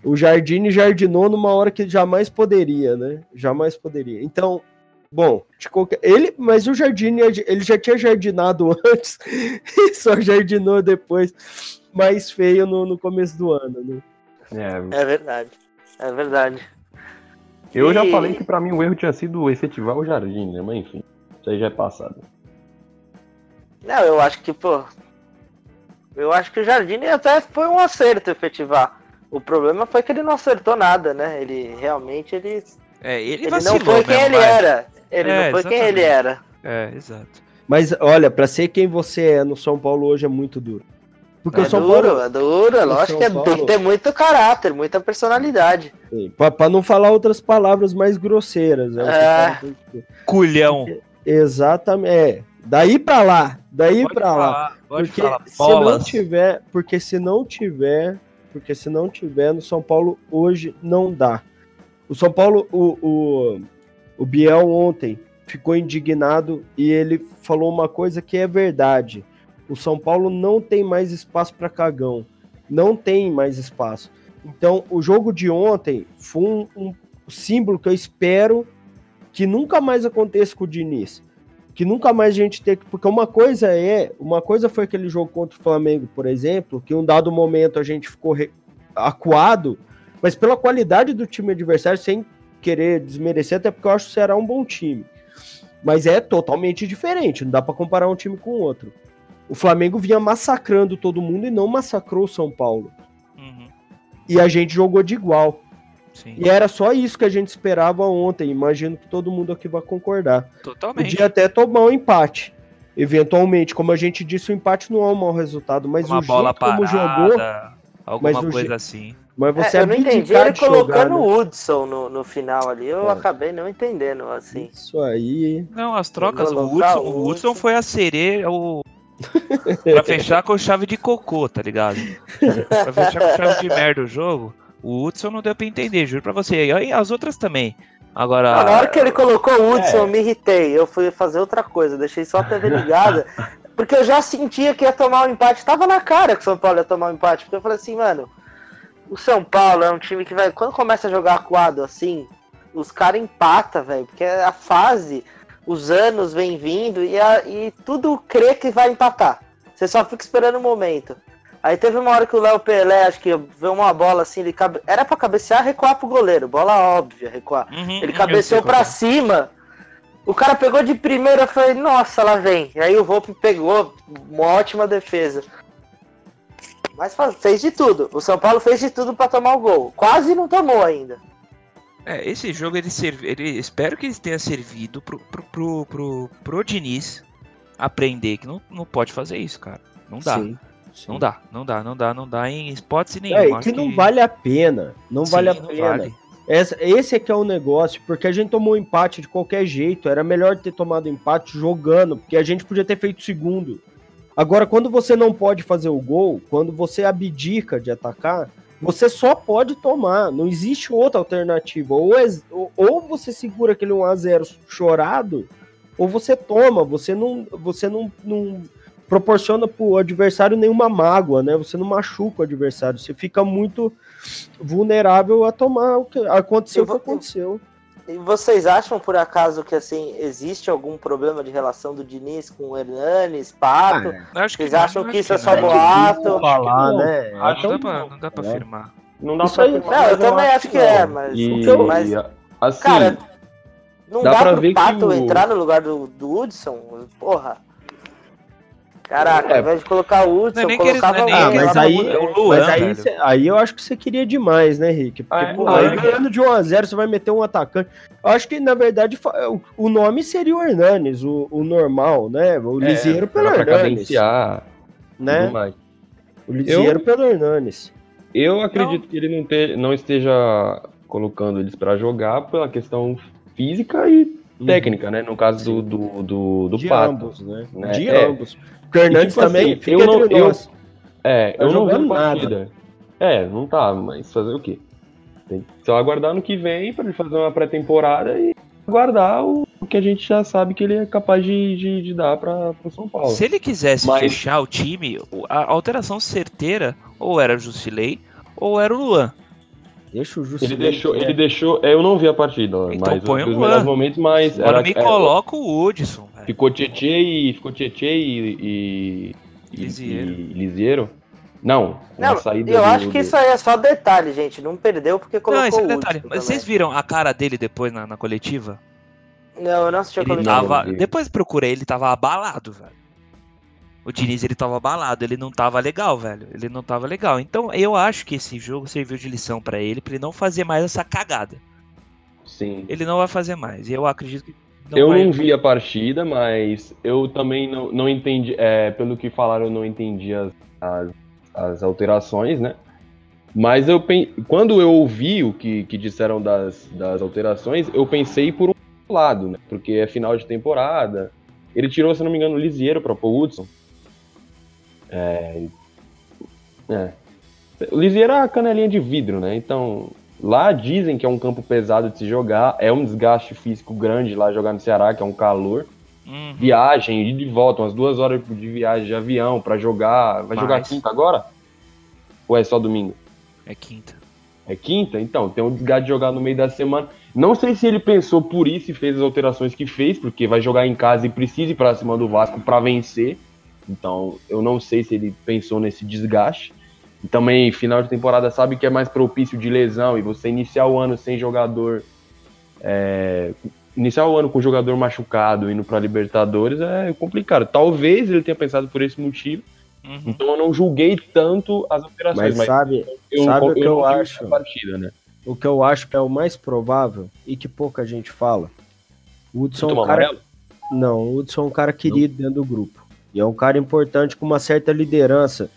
[SPEAKER 2] O Jardine jardinou numa hora que jamais poderia, né? Jamais poderia. Então, bom, qualquer... ele, mas o Jardine ele já tinha jardinado (laughs) antes e só jardinou depois, mais feio no, no começo do ano, né?
[SPEAKER 3] É, é verdade. É verdade.
[SPEAKER 4] Eu e... já falei que para mim o erro tinha sido efetivar o Jardim, né? Mas enfim, isso aí já é passado.
[SPEAKER 3] Não, eu acho que, pô. Eu acho que o Jardim até foi um acerto efetivar. O problema foi que ele não acertou nada, né? Ele realmente ele.
[SPEAKER 1] É, ele,
[SPEAKER 3] ele não foi quem ele era. Ele é, não foi exatamente. quem ele era.
[SPEAKER 1] É, exato.
[SPEAKER 2] Mas olha, para ser quem você é no São Paulo hoje é muito duro.
[SPEAKER 3] Porque é o São duro, Paulo. É duro, é lógico que é, Paulo... tem que ter muito caráter, muita personalidade.
[SPEAKER 2] Para não falar outras palavras mais grosseiras.
[SPEAKER 1] É. é. Culhão.
[SPEAKER 2] Exatamente. É. Daí para lá, daí para lá. Porque se não tiver, porque se não tiver, porque se não tiver no São Paulo hoje não dá. O São Paulo, o, o, o Biel ontem ficou indignado e ele falou uma coisa que é verdade. O São Paulo não tem mais espaço para cagão. Não tem mais espaço. Então, o jogo de ontem foi um, um símbolo que eu espero que nunca mais aconteça com o Diniz. Que nunca mais a gente tenha que. Porque uma coisa é. Uma coisa foi aquele jogo contra o Flamengo, por exemplo, que em um dado momento a gente ficou re... acuado, mas pela qualidade do time adversário, sem querer desmerecer, até porque eu acho que será um bom time. Mas é totalmente diferente, não dá para comparar um time com o outro. O Flamengo vinha massacrando todo mundo e não massacrou o São Paulo. Uhum. E a gente jogou de igual. Sim. E era só isso que a gente esperava ontem. Imagino que todo mundo aqui vai concordar.
[SPEAKER 1] Totalmente.
[SPEAKER 2] Podia até tomar um empate. Eventualmente, como a gente disse, o empate não é um mau resultado, mas Uma o
[SPEAKER 1] bola jeito parada, como jogou. Alguma coisa assim.
[SPEAKER 3] Mas você é, eu não entendi ele colocando o né? Hudson no, no final ali. Eu é. acabei não entendendo, assim.
[SPEAKER 2] Isso aí.
[SPEAKER 1] Não, as trocas. O Hudson, o Hudson foi a sereia, o, (laughs) pra fechar com chave de cocô, tá ligado? (laughs) pra fechar com chave de merda o jogo, o Hudson não deu pra entender, juro pra você. E as outras também. Agora.
[SPEAKER 3] na hora que ele colocou o Hudson, é. eu me irritei. Eu fui fazer outra coisa, deixei só a TV ligada. (laughs) porque eu já sentia que ia tomar o um empate. Tava na cara que o São Paulo ia tomar o um empate. Porque eu falei assim, mano, o São Paulo é um time que vai. Quando começa a jogar quadro assim, os caras empatam, velho. Porque a fase os anos vêm vindo e, a, e tudo crê que vai empatar. Você só fica esperando o um momento. Aí teve uma hora que o Léo Pelé, acho que viu uma bola assim, ele cabe... era para cabecear, recuar pro goleiro, bola óbvia, recuar. Uhum, ele cabeceou para cima. O cara pegou de primeira, e falei, nossa, lá vem. E aí o Volpe pegou, uma ótima defesa. Mas fez de tudo. O São Paulo fez de tudo para tomar o gol. Quase não tomou ainda.
[SPEAKER 1] É, esse jogo ele, serve, ele espero que ele tenha servido pro, pro, pro, pro, pro Diniz aprender que não, não pode fazer isso, cara. Não dá. Sim, sim. Não dá, não dá, não dá, não dá em hipótese nenhuma.
[SPEAKER 2] É, que não vale a pena. Não sim, vale a não pena. Vale. Esse, é que é o negócio, porque a gente tomou empate de qualquer jeito. Era melhor ter tomado empate jogando, porque a gente podia ter feito segundo. Agora, quando você não pode fazer o gol, quando você abdica de atacar, você só pode tomar, não existe outra alternativa. Ou, é, ou você segura aquele 1x0 chorado, ou você toma, você não, você não, não proporciona pro adversário nenhuma mágoa, né? Você não machuca o adversário, você fica muito vulnerável a tomar o que aconteceu o que aconteceu.
[SPEAKER 3] E vocês acham, por acaso, que assim existe algum problema de relação do Diniz com o Hernanes, Pato? Ah, é. Vocês acham que isso é só boato?
[SPEAKER 1] Falar, né? Acho não, dá pra, não dá pra é. afirmar.
[SPEAKER 3] Não dá isso pra afirmar. Não, eu também acho que é, mas. E, eu, mas assim, cara, não dá, dá pro Pato o... entrar no lugar do, do Hudson? Porra. Caraca, é. ao invés de colocar o Hudson, eu colocava
[SPEAKER 2] o ah, mas aí, Luan, mas aí, cê, aí eu acho que você queria demais, né, Rick? Porque, ah, pô, aí ganhando de 1x0, você vai meter um atacante. Eu acho que, na verdade, o nome seria o Hernanes, o, o normal, né? O é, Lisieiro pelo Hernanes. Né? O Lisieiro eu, pelo Hernanes.
[SPEAKER 4] Eu acredito não. que ele não, te, não esteja colocando eles para jogar pela questão física e uhum. técnica, né? No caso do, do, do, do
[SPEAKER 2] de
[SPEAKER 4] Pato.
[SPEAKER 2] Ambos, né? né? De é. ambos. O Hernandes tipo também assim,
[SPEAKER 4] eu não, eu, É, tá eu não vi partida. É, não tá, mas fazer o quê? Tem que só aguardar no que vem para ele fazer uma pré-temporada e aguardar o, o, que a gente já sabe que ele é capaz de, de, de dar para o São Paulo.
[SPEAKER 1] Se ele quisesse mas... fechar o time, a alteração certeira ou era o Jusilei ou era o Luan.
[SPEAKER 2] Deixa o
[SPEAKER 4] Jusilei. Ele deixou, ele deixou. Eu não vi a partida, então mas
[SPEAKER 1] põe
[SPEAKER 4] eu
[SPEAKER 1] o Luan.
[SPEAKER 4] momentos, mas
[SPEAKER 1] Agora era, me coloca o Hudson.
[SPEAKER 4] Ficou Tietê e. Ficou Tietê e. e
[SPEAKER 1] Lisieiro.
[SPEAKER 4] E, Lisieiro. Não,
[SPEAKER 3] não saída eu do, acho que do... isso aí é só detalhe, gente. Não perdeu porque colocou não, isso é detalhe.
[SPEAKER 1] Mas vocês viram a cara dele depois na, na coletiva?
[SPEAKER 3] Não, eu não assisti a
[SPEAKER 1] ele
[SPEAKER 3] coletiva.
[SPEAKER 1] Tava... Depois procurei, ele tava abalado, velho. O Diniz, ele tava abalado, ele não tava legal, velho. Ele não tava legal. Então, eu acho que esse jogo serviu de lição para ele, pra ele não fazer mais essa cagada.
[SPEAKER 4] Sim.
[SPEAKER 1] Ele não vai fazer mais. E eu acredito que
[SPEAKER 4] Não eu vai... não vi a partida, mas eu também não, não entendi. É, pelo que falaram, eu não entendi as, as, as alterações, né? Mas eu quando eu ouvi o que, que disseram das, das alterações, eu pensei por um lado, né? Porque é final de temporada. Ele tirou, se não me engano, o Lisieiro para o Hudson. É, é. O Lisieiro é a canelinha de vidro, né? Então, lá dizem que é um campo pesado de se jogar, é um desgaste físico grande lá jogar no Ceará, que é um calor. Uhum. Viagem, ir de volta, umas duas horas de viagem de avião para jogar. Vai jogar quinta agora? Ou é só domingo?
[SPEAKER 1] É quinta.
[SPEAKER 4] É quinta? Então, tem um desgaste de jogar no meio da semana. Não sei se ele pensou por isso e fez as alterações que fez, porque vai jogar em casa e precisa ir pra cima do Vasco para vencer. Então, eu não sei se ele pensou nesse desgaste. E também, final de temporada, sabe que é mais propício de lesão e você iniciar o ano sem jogador. É, iniciar o ano com o jogador machucado indo para Libertadores é complicado. Talvez ele tenha pensado por esse motivo Uhum. Então eu não julguei tanto as operações.
[SPEAKER 2] Mas, mas sabe, eu, sabe eu, o que eu, eu acho? Partida, né? O que eu acho que é o mais provável e que pouca gente fala. O Hudson é um cara... Não, o Hudson é um cara querido não. dentro do grupo. E é um cara importante com uma certa liderança.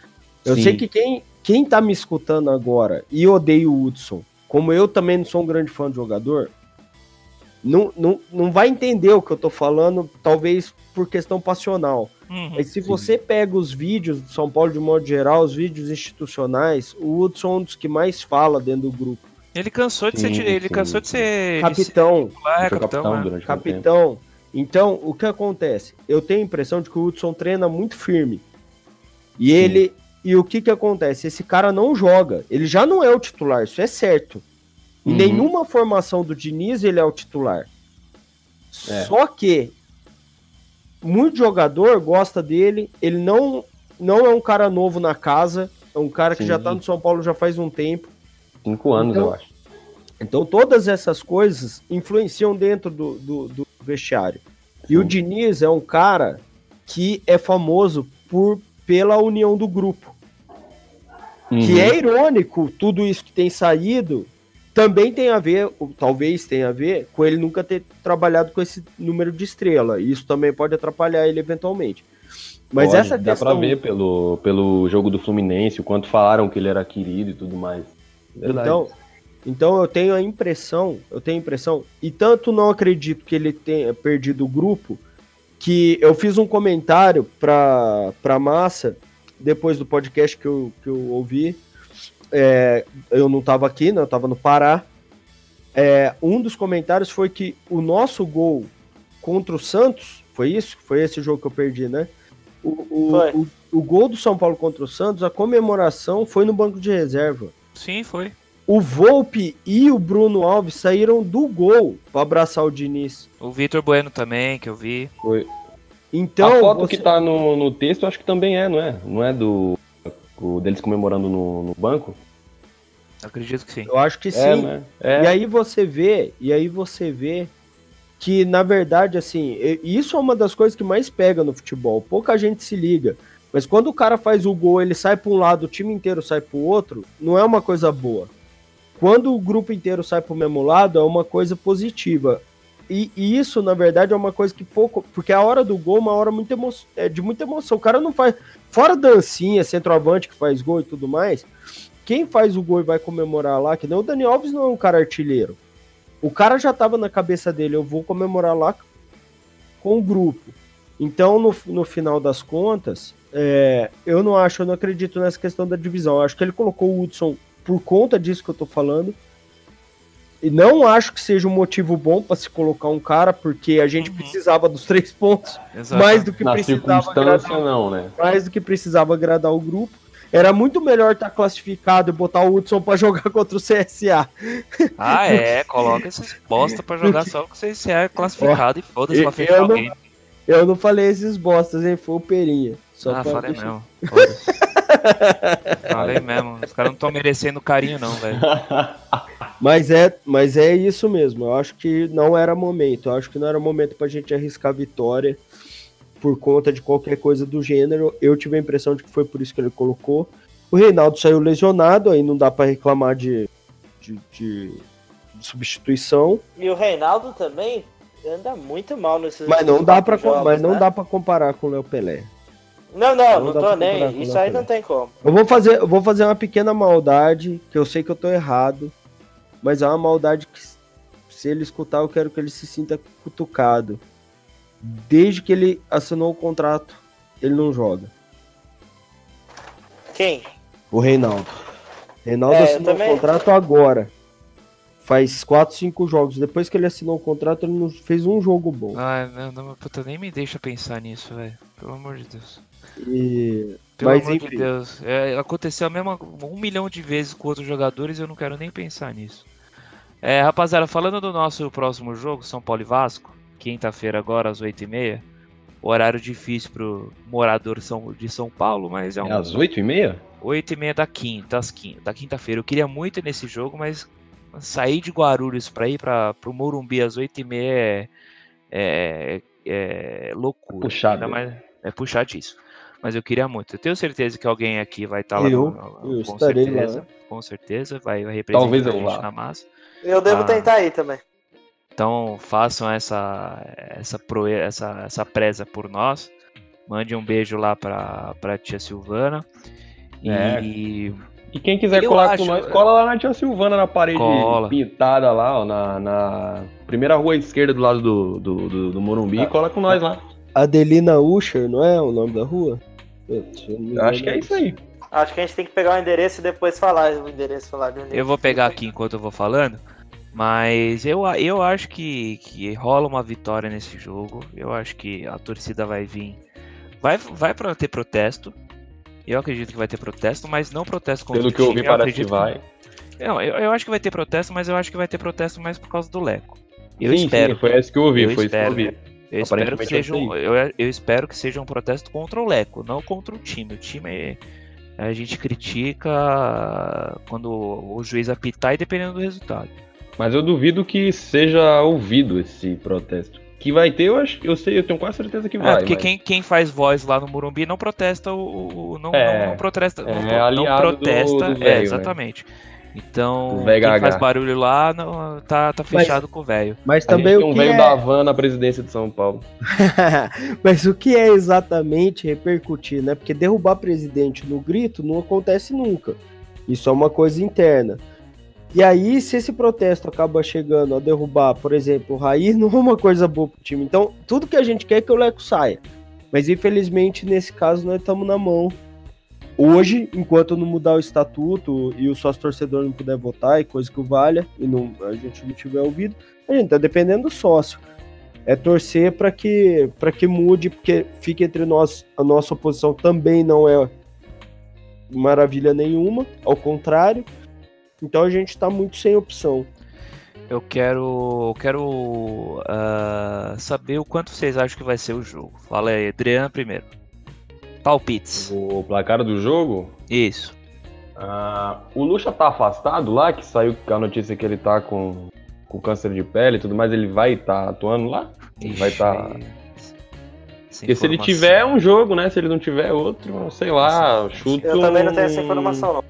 [SPEAKER 2] Eu Sim. sei que quem, quem tá me escutando agora e odeia o Hudson, como eu também não sou um grande fã do jogador, não, não, não vai entender o que eu tô falando, talvez por questão passional. Uhum, Mas se sim. você pega os vídeos do São Paulo de modo geral, os vídeos institucionais, o Hudson é um dos que mais fala dentro do grupo.
[SPEAKER 1] Ele cansou de sim, ser ele sim. cansou de ser
[SPEAKER 2] capitão.
[SPEAKER 1] De ser, é, capitão, capitão,
[SPEAKER 2] né? capitão. Então, o que acontece? Eu tenho a impressão de que o Hudson treina muito firme. E ele e o que que acontece? Esse cara não joga. Ele já não é o titular, isso é certo. Em uhum. nenhuma formação do Diniz ele é o titular. É. Só que muito jogador gosta dele, ele não, não é um cara novo na casa, é um cara que Sim. já tá no São Paulo já faz um tempo.
[SPEAKER 4] Cinco anos, então, eu acho.
[SPEAKER 2] Então todas essas coisas influenciam dentro do, do, do vestiário. Sim. E o Diniz é um cara que é famoso por pela união do grupo. Uhum. Que é irônico tudo isso que tem saído também tem a ver, talvez tenha a ver, com ele nunca ter trabalhado com esse número de estrela. Isso também pode atrapalhar ele eventualmente. Mas pode, essa
[SPEAKER 4] dá pra ver pelo, pelo jogo do Fluminense, o quanto falaram que ele era querido e tudo mais.
[SPEAKER 2] Verdade. Então, então eu tenho a impressão, eu tenho a impressão, e tanto não acredito que ele tenha perdido o grupo, que eu fiz um comentário pra, pra massa, depois do podcast que eu, que eu ouvi, é, eu não estava aqui, né? Eu estava no Pará. É, um dos comentários foi que o nosso gol contra o Santos, foi isso? Foi esse jogo que eu perdi, né? O, o, o, o, gol do São Paulo contra o Santos, a comemoração foi no banco de reserva.
[SPEAKER 1] Sim, foi.
[SPEAKER 2] O Volpe e o Bruno Alves saíram do gol para abraçar o Diniz.
[SPEAKER 1] O Vitor Bueno também, que eu vi.
[SPEAKER 4] Foi. Então, a foto você... que tá no, no texto, acho que também é, não é? Não é do o deles comemorando no, no banco?
[SPEAKER 1] Acredito que sim.
[SPEAKER 2] Eu acho que é, sim. Né? É. E aí você vê, e aí você vê que na verdade assim, isso é uma das coisas que mais pega no futebol. Pouca gente se liga, mas quando o cara faz o gol, ele sai para um lado, o time inteiro sai para o outro, não é uma coisa boa. Quando o grupo inteiro sai para o mesmo lado, é uma coisa positiva. E, e, isso, na verdade, é uma coisa que pouco. Porque a hora do gol é uma hora muito emo... é de muita emoção. O cara não faz. Fora dancinha, centroavante que faz gol e tudo mais, quem faz o gol e vai comemorar lá, que nem o Dani Alves não é um cara artilheiro. O cara já tava na cabeça dele, eu vou comemorar lá com o grupo. Então, no, no final das contas, é, eu não acho, eu não acredito nessa questão da divisão. Eu acho que ele colocou o Hudson por conta disso que eu tô falando. E não acho que seja um motivo bom para se colocar um cara, porque a gente uhum. precisava dos três pontos, Exato. mais do que Na precisava agradar,
[SPEAKER 4] não, né?
[SPEAKER 2] mais do que precisava agradar o grupo. Era muito melhor estar tá classificado e botar o Hudson para (laughs) jogar contra o CSA.
[SPEAKER 1] Ah, é, coloca esses bosta para jogar só com o CSA classificado e foda-se pra fechar
[SPEAKER 2] eu alguém. Não, eu não falei esses bostas, hein? Foi o Perinha.
[SPEAKER 1] Só ah, falei deixar... mesmo. (laughs) (laughs) falei mesmo. Os caras não estão merecendo carinho, não, velho. (laughs)
[SPEAKER 2] Mas é, mas é isso mesmo. Eu acho que não era momento. Eu acho que não era momento pra gente arriscar vitória por conta de qualquer coisa do gênero. Eu tive a impressão de que foi por isso que ele colocou. O Reinaldo saiu lesionado, aí não dá para reclamar de, de, de, de, substituição.
[SPEAKER 3] E o Reinaldo também, anda muito mal nesses
[SPEAKER 2] Mas não dá para mas não né? dá para comparar com o Léo Pelé.
[SPEAKER 3] Não, não, não, não tô nem. Isso aí não tem como.
[SPEAKER 2] Eu vou fazer, eu vou fazer uma pequena maldade, que eu sei que eu tô errado, mas é uma maldade que se ele escutar, eu quero que ele se sinta cutucado. Desde que ele assinou o contrato, ele não joga.
[SPEAKER 3] Quem?
[SPEAKER 2] O Reinaldo. Reinaldo é, assinou também... o contrato agora. Faz 4, 5 jogos. Depois que ele assinou o contrato, ele não fez um jogo bom.
[SPEAKER 1] Ai, não, não, puta, nem me deixa pensar nisso, velho. Pelo amor de Deus.
[SPEAKER 2] E...
[SPEAKER 1] Pelo Mas, amor enfim. de Deus. É, aconteceu a mesma um milhão de vezes com outros jogadores e eu não quero nem pensar nisso. É, rapaziada, falando do nosso próximo jogo, São Paulo e Vasco, quinta-feira agora às 8h30. Horário difícil pro morador de São Paulo, mas é um. É
[SPEAKER 4] às 8h30?
[SPEAKER 1] 8h30 da quinta, da quinta-feira. Eu queria muito ir nesse jogo, mas sair de Guarulhos para ir para o Morumbi às 8h30 é, é, é loucura.
[SPEAKER 4] Puxado.
[SPEAKER 1] Mais, é puxadíssimo. Mas eu queria muito. Eu tenho certeza que alguém aqui vai estar tá lá.
[SPEAKER 2] Eu, no, eu com certeza. Lá.
[SPEAKER 1] Com certeza, vai, vai representar
[SPEAKER 4] Talvez
[SPEAKER 1] eu
[SPEAKER 4] a gente
[SPEAKER 1] vá. na massa.
[SPEAKER 3] Eu devo ah, tentar ir também.
[SPEAKER 1] Então façam essa essa pro, essa essa presa por nós. Mande um beijo lá para para tia Silvana.
[SPEAKER 4] É. E e quem quiser eu colar acho, com nós, cola lá na tia Silvana, na parede cola. pintada lá, ó, na, na, primeira rua esquerda do lado do, do, do, do Morumbi, ah, cola com nós lá.
[SPEAKER 2] Adelina Usher, não é o nome da rua?
[SPEAKER 4] Eu, eu acho que é isso aí.
[SPEAKER 3] Acho que a gente tem que pegar o endereço e depois falar o endereço. Falar de
[SPEAKER 1] onde eu vou pegar aqui enquanto eu vou falando. Mas eu, eu acho que, que rola uma vitória nesse jogo. Eu acho que a torcida vai vir. Vai, vai para ter protesto. Eu acredito que vai ter protesto, mas não protesto
[SPEAKER 4] contra Pelo que eu ouvi, parece que vai.
[SPEAKER 1] Não, eu, eu acho que vai ter protesto, mas eu acho que vai ter protesto mais por causa do Leco. Eu sim, espero.
[SPEAKER 4] Sim, foi isso que eu ouvi, eu foi espero, isso que eu ouvi.
[SPEAKER 1] Eu espero que, seja um, eu, eu, espero que seja um protesto contra o Leco, não contra o time. O time a gente critica quando o juiz apitar e dependendo do resultado.
[SPEAKER 4] Mas eu duvido que seja ouvido esse protesto. Que vai ter, eu acho, eu sei, eu tenho quase certeza que é, vai.
[SPEAKER 1] É, porque
[SPEAKER 4] mas...
[SPEAKER 1] quem, quem faz voz lá no Morumbi não protesta o. não, é, não, não, protesta.
[SPEAKER 4] É,
[SPEAKER 1] não, não protesta. Do, do véio, é, exatamente. Né? Então, quem faz barulho lá não, tá, tá fechado mas, com o velho.
[SPEAKER 2] Mas também o
[SPEAKER 4] que um velho é... da van na presidência de São Paulo. (laughs)
[SPEAKER 2] mas o que é exatamente repercutir, né? Porque derrubar presidente no grito não acontece nunca. Isso é uma coisa interna. E aí, se esse protesto acaba chegando a derrubar, por exemplo, o Raí, (laughs) não é uma coisa boa pro time. Então, tudo que a gente quer é que o Leco saia. Mas infelizmente, nesse caso, nós estamos na mão. Hoje, enquanto não mudar o estatuto e o sócio torcedor não puder votar, e coisa que o valha, e não, a gente não tiver ouvido, a gente tá dependendo do sócio. É torcer para que, que mude, porque fique entre nós, a nossa oposição também não é maravilha nenhuma, ao contrário então a gente está muito sem opção.
[SPEAKER 1] Eu quero, eu quero uh, saber o quanto vocês acham que vai ser o jogo. Fala aí, Adriano primeiro. Palpites.
[SPEAKER 4] O placar do jogo?
[SPEAKER 1] Isso.
[SPEAKER 4] Uh, o Lucha tá afastado lá, que saiu com a notícia que ele tá com, com câncer de pele e tudo mais, ele vai estar tá atuando lá? Ele vai estar. Tá... Porque se ele tiver um jogo, né? Se ele não tiver outro, sei lá, chuto.
[SPEAKER 3] Eu também não tenho essa informação, não.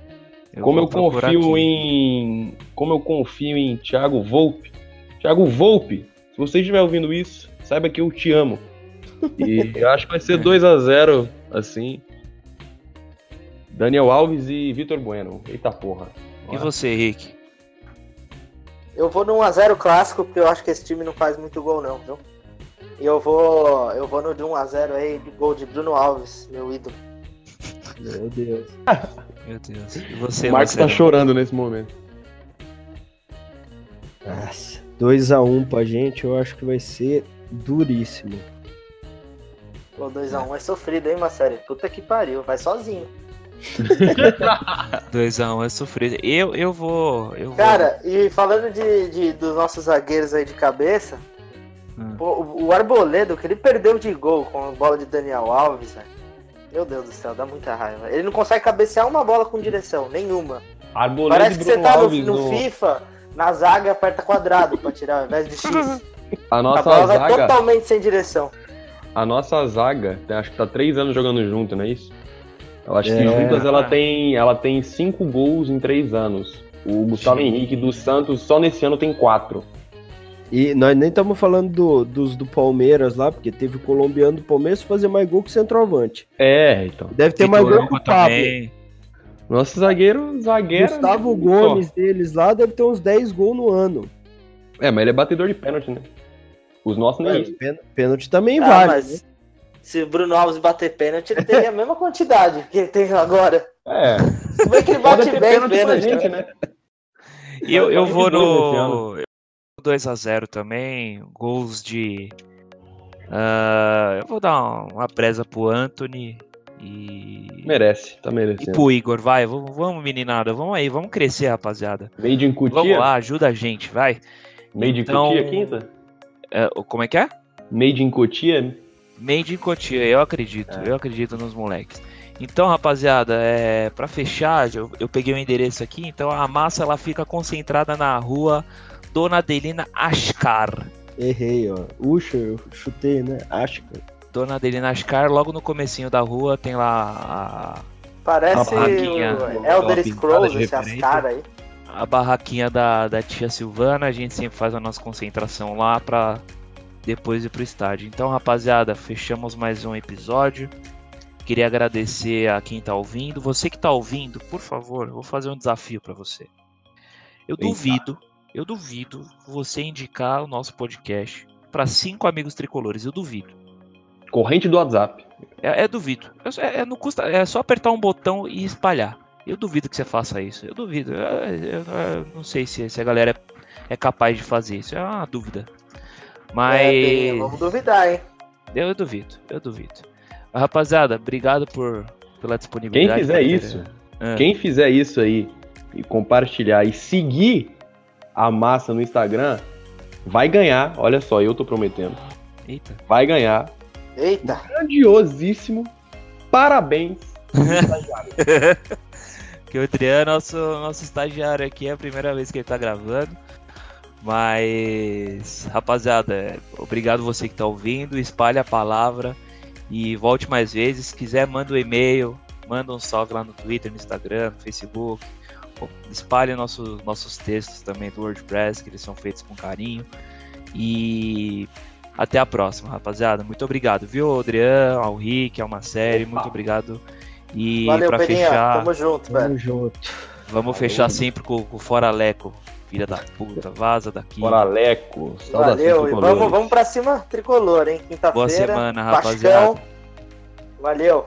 [SPEAKER 4] Eu como eu confio aqui. em. Como eu confio em Thiago Volpe. Thiago Volpe, se você estiver ouvindo isso, saiba que eu te amo. E (laughs) eu acho que vai ser 2 a 0 assim. Daniel Alves e Vitor Bueno. Eita porra.
[SPEAKER 1] E você, Henrique?
[SPEAKER 3] Eu vou no 1x0 clássico, porque eu acho que esse time não faz muito gol não, viu? E eu vou. Eu vou no de 1x0 aí, de gol de Bruno Alves, meu ídolo.
[SPEAKER 2] Meu Deus.
[SPEAKER 1] Meu Deus. E você,
[SPEAKER 4] o Marcos tá chorando nesse momento.
[SPEAKER 2] Nossa, 2x1 um pra gente, eu acho que vai ser duríssimo.
[SPEAKER 3] Pô, 2x1 um é sofrido, hein, Marcelo? Puta que pariu, vai sozinho. (laughs)
[SPEAKER 1] 2x1 um é sofrido. Eu, eu vou. Eu
[SPEAKER 3] Cara, vou... e falando de, de, dos nossos zagueiros aí de cabeça, hum. pô, o, o Arboledo, que ele perdeu de gol com a bola de Daniel Alves, velho. Meu Deus do céu, dá muita raiva. Ele não consegue cabecear uma bola com direção, nenhuma.
[SPEAKER 4] Arboleda
[SPEAKER 3] Parece que você tá no, no, FIFA, na zaga aperta quadrado pra tirar ao invés de X. (laughs)
[SPEAKER 4] A nossa a bola zaga...
[SPEAKER 3] vai totalmente sem direção.
[SPEAKER 4] A nossa zaga, acho que tá três anos jogando junto, não é isso? Eu acho é. que juntas ela tem, ela tem cinco gols em três anos. O Gustavo Sim. Henrique dos Santos só nesse ano tem quatro.
[SPEAKER 2] E nós nem estamos falando do, dos do Palmeiras lá, porque teve o colombiano do Palmeiras fazer mais gol que o centroavante.
[SPEAKER 4] É, então.
[SPEAKER 2] Deve ter mais gol que o Pablo.
[SPEAKER 4] Nosso zagueiro, zagueiro.
[SPEAKER 2] Gustavo Gomes só. deles lá deve ter uns 10 gols no ano.
[SPEAKER 4] É, mas ele é batedor de pênalti, né? Os nossos nem é,
[SPEAKER 2] isso. Pênalti também ah, vale. Mas né?
[SPEAKER 3] se o Bruno Alves bater pênalti, ele teria a mesma quantidade que ele tem agora.
[SPEAKER 4] É.
[SPEAKER 3] Como é que ele bate bem pênalti, pênalti gente,
[SPEAKER 1] né? E eu, eu vou no 2x0 também. Gols de. Uh, eu vou dar uma, presa pro Anthony e.
[SPEAKER 4] Merece, tá merecendo.
[SPEAKER 1] E pro Igor, vai, vamos, vamos meninada, vamos aí, vamos crescer, rapaziada.
[SPEAKER 4] Made in Cutia?
[SPEAKER 1] Vamos lá, ajuda a gente, vai.
[SPEAKER 4] Made então, in Cutia quinta?
[SPEAKER 1] É, como é que é?
[SPEAKER 4] Made in Cotia?
[SPEAKER 1] Made in Cotia, eu acredito, é. eu acredito nos moleques. Então, rapaziada, é, para fechar, eu, eu, peguei o endereço aqui, então a massa ela fica concentrada na rua Dona Adelina Ascar.
[SPEAKER 2] Errei, ó. Uxa, eu chutei, né? Ascar.
[SPEAKER 1] Dona Adelina Ascar, logo no comecinho da rua tem lá a.
[SPEAKER 3] Parece a o Elder Scrolls, esse Ascar aí.
[SPEAKER 1] A barraquinha da, da tia Silvana, a gente sempre faz a nossa concentração lá pra depois ir pro estádio. Então, rapaziada, fechamos mais um episódio. Queria agradecer a quem tá ouvindo. Você que tá ouvindo, por favor, eu vou fazer um desafio para você. Eu Eita. duvido, eu duvido você indicar o nosso podcast para cinco amigos tricolores. Eu duvido.
[SPEAKER 4] Corrente do WhatsApp.
[SPEAKER 1] É, é duvido. É, é, não custa, é só apertar um botão e espalhar. Eu duvido que você faça isso. Eu duvido. Eu, eu, eu não sei se, se, a galera é, é, capaz de fazer isso. É uma dúvida. Mas. É,
[SPEAKER 3] vamos duvidar, hein?
[SPEAKER 1] Eu, eu duvido. Eu duvido. Rapaziada, obrigado por, pela disponibilidade.
[SPEAKER 4] Quem fizer isso, ah. quem fizer isso aí e compartilhar e seguir a massa no Instagram, vai ganhar. Olha só, eu tô prometendo.
[SPEAKER 1] Eita.
[SPEAKER 4] Vai ganhar
[SPEAKER 3] Eita!
[SPEAKER 4] Grandiosíssimo. Parabéns. (laughs) (laughs)
[SPEAKER 1] que o Adriano, nosso, nosso estagiário aqui, é a primeira vez que ele tá gravando. Mas, rapaziada, obrigado você que tá ouvindo. Espalhe a palavra e volte mais vezes. Se quiser, manda um e-mail, manda um salve lá no Twitter, no Instagram, no Facebook. Espalhe nossos, nossos textos também do WordPress, que eles são feitos com carinho. E até a próxima, rapaziada. Muito obrigado, viu, Adriano, ao Rick, ao Maceri, muito obrigado. E para fechar.
[SPEAKER 3] Tamo junto, velho. Tamo
[SPEAKER 2] junto.
[SPEAKER 1] Vamos Valeu. fechar sempre com, o Fora Leco. Filha da puta, vaza daqui.
[SPEAKER 4] Fora Leco.
[SPEAKER 3] Valeu, e vamos, vamos pra cima tricolor, hein? Quinta-feira.
[SPEAKER 1] Boa semana, rapaziada.
[SPEAKER 3] Valeu.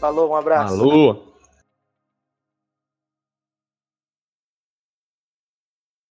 [SPEAKER 3] Falou, um abraço.
[SPEAKER 4] Alô.